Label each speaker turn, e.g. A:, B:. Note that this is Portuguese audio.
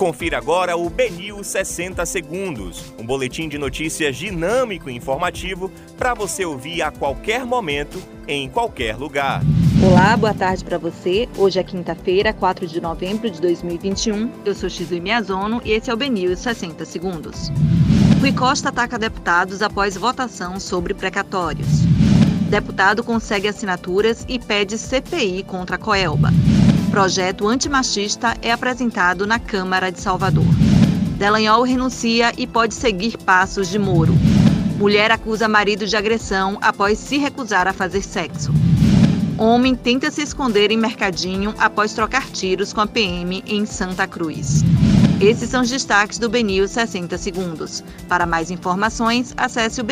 A: Confira agora o Benil 60 Segundos, um boletim de notícias dinâmico e informativo para você ouvir a qualquer momento, em qualquer lugar.
B: Olá, boa tarde para você. Hoje é quinta-feira, 4 de novembro de 2021. Eu sou Xizui Miazono e esse é o Benil 60 Segundos. Rui Costa ataca deputados após votação sobre precatórios. Deputado consegue assinaturas e pede CPI contra Coelba. Projeto antimachista é apresentado na Câmara de Salvador. Delanhol renuncia e pode seguir passos de Moro. Mulher acusa marido de agressão após se recusar a fazer sexo. Homem tenta se esconder em mercadinho após trocar tiros com a PM em Santa Cruz. Esses são os destaques do BNews 60 Segundos. Para mais informações, acesse o.